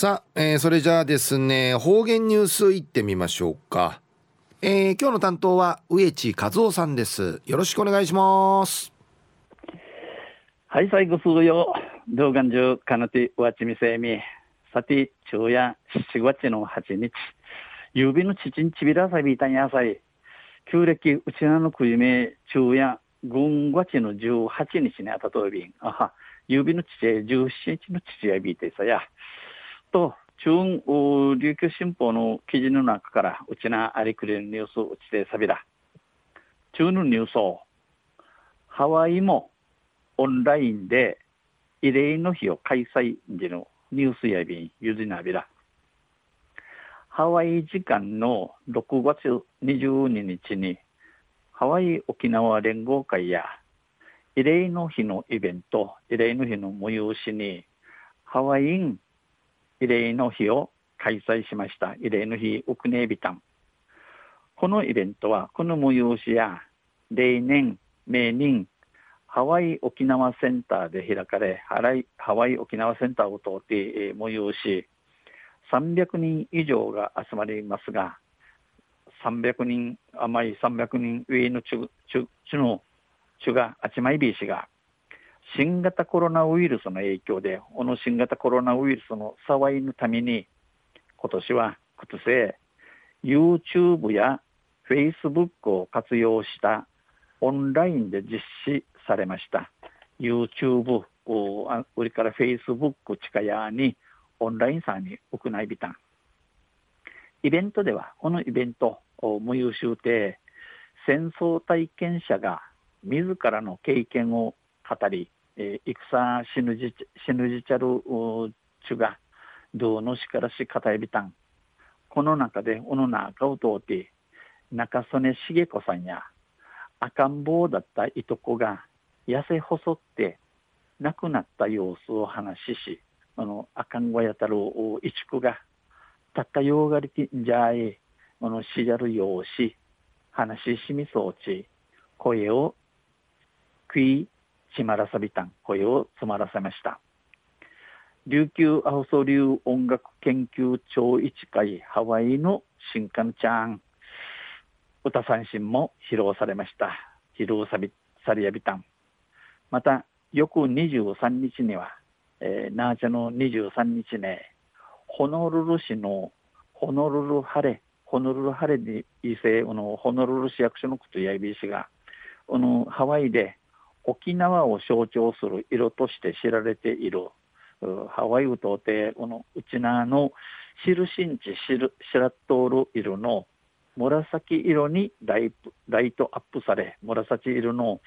さあ、えー、それじゃあですね方言ニュースいってみましょうか、えー、今日の担当は植地和夫さんです。よろしくお願いします。はい最後すぐよ動画中かなてわちみせみ。さて昼夜7月の8日。指のちちんちびらさびたんやさい旧暦うちなのくゆめ昼夜軍月の18日にあたとびん。あは指のちち17日のちちやびてさや。と、中琉球新報の記事の中から、うちなありくれるニュースをうちでさびら。中のニュースを、ハワイもオンラインで慰霊の日を開催時のニュースやびん、ゆずなびら。ハワイ時間の6月22日に、ハワイ沖縄連合会や慰霊の日のイベント、慰霊の日の催しに、ハワイン慰霊の日を開催しました。慰霊の日ウクネービタン。このイベントは、この催しや、例年、明年、ハワイ沖縄センターで開かれ、ハワイ沖縄センターを通って、催し、300人以上が集まりますが、300人、甘い300人上の中、中、中の、中が、あちまいびいしが、新型コロナウイルスの影響で、この新型コロナウイルスの騒いのために、今年は靴製、YouTube や Facebook を活用したオンラインで実施されました。YouTube、それから Facebook 近やにオンラインさんに行いびたん。イベントでは、このイベント、無優秀で、戦争体験者が自らの経験を語り、えー、戦死ぬじ死ぬじちゃるちゅがどうのしからしかたえびたん。この中でおの中を通って中曽根茂子さんや赤ん坊だったいとこが痩せ細って亡くなった様子を話ししあの赤ん坊やたるいちくがたったようがりてんじゃいあのしじゃるようし話ししみそうち声を食いしまらさびたん声を詰まらせました。琉球アホソ流音楽研究長一会ハワイの新刊ちゃん。歌三振も披露されました。披露さびさりやびたんまた翌23日には、えー、ナーチャの23日ねホノルル市のホノルルハレホノルルハレに異性のホノルル市役所のことやいびしがこのハワイで沖縄を象徴する色として知られている。ハワイウ島でこのうちなのシルシンチシルシラットール色の紫色にライライトアップされ紫色の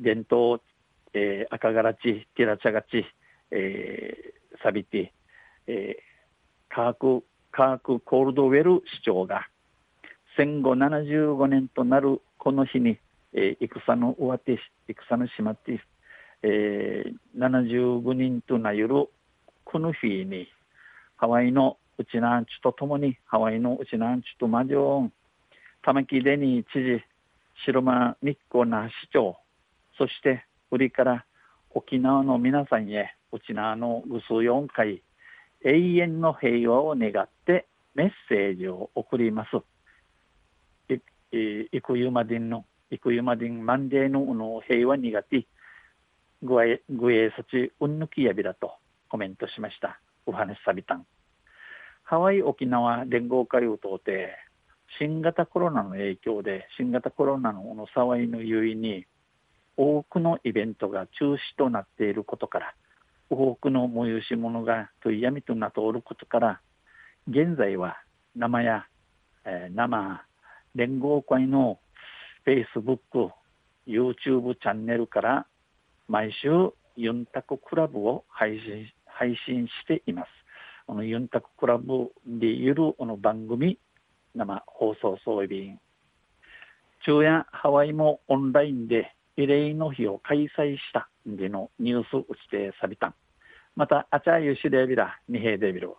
伝統、えー、赤がらちティラチャガチ、えー、サビティ、えー、カークカークコールドウェル市長が戦後75年となるこの日にえー、戦の終わって戦の島って、えー、75人となゆるこの日にハワイのうちなんちとともにハワイのうちなんちとマジョン玉城デニー知事白間日光那覇市長そして売りから沖縄の皆さんへうちなのぐす4回永遠の平和を願ってメッセージを送ります。い、い、いくゆまでんの生馬人万例のの平和苦手ぐえぐえそちうんぬきやびだとコメントしました。お話さびたん。ハワイ沖縄連合会を通って新型コロナの影響で新型コロナのの騒いの優位に多くのイベントが中止となっていることから多くの催し物が問いやみとなっておることから現在は生や、えー、生連合会の Facebook、YouTube チャンネルから毎週ユンタククラブを配信配信しています。このユンタククラブでいるこの番組生放送装備員昼夜ハワイもオンラインで慰霊の日を開催したんでのニュース打ちてさびたん。また、あちゃゆしでびら、にへでびろ。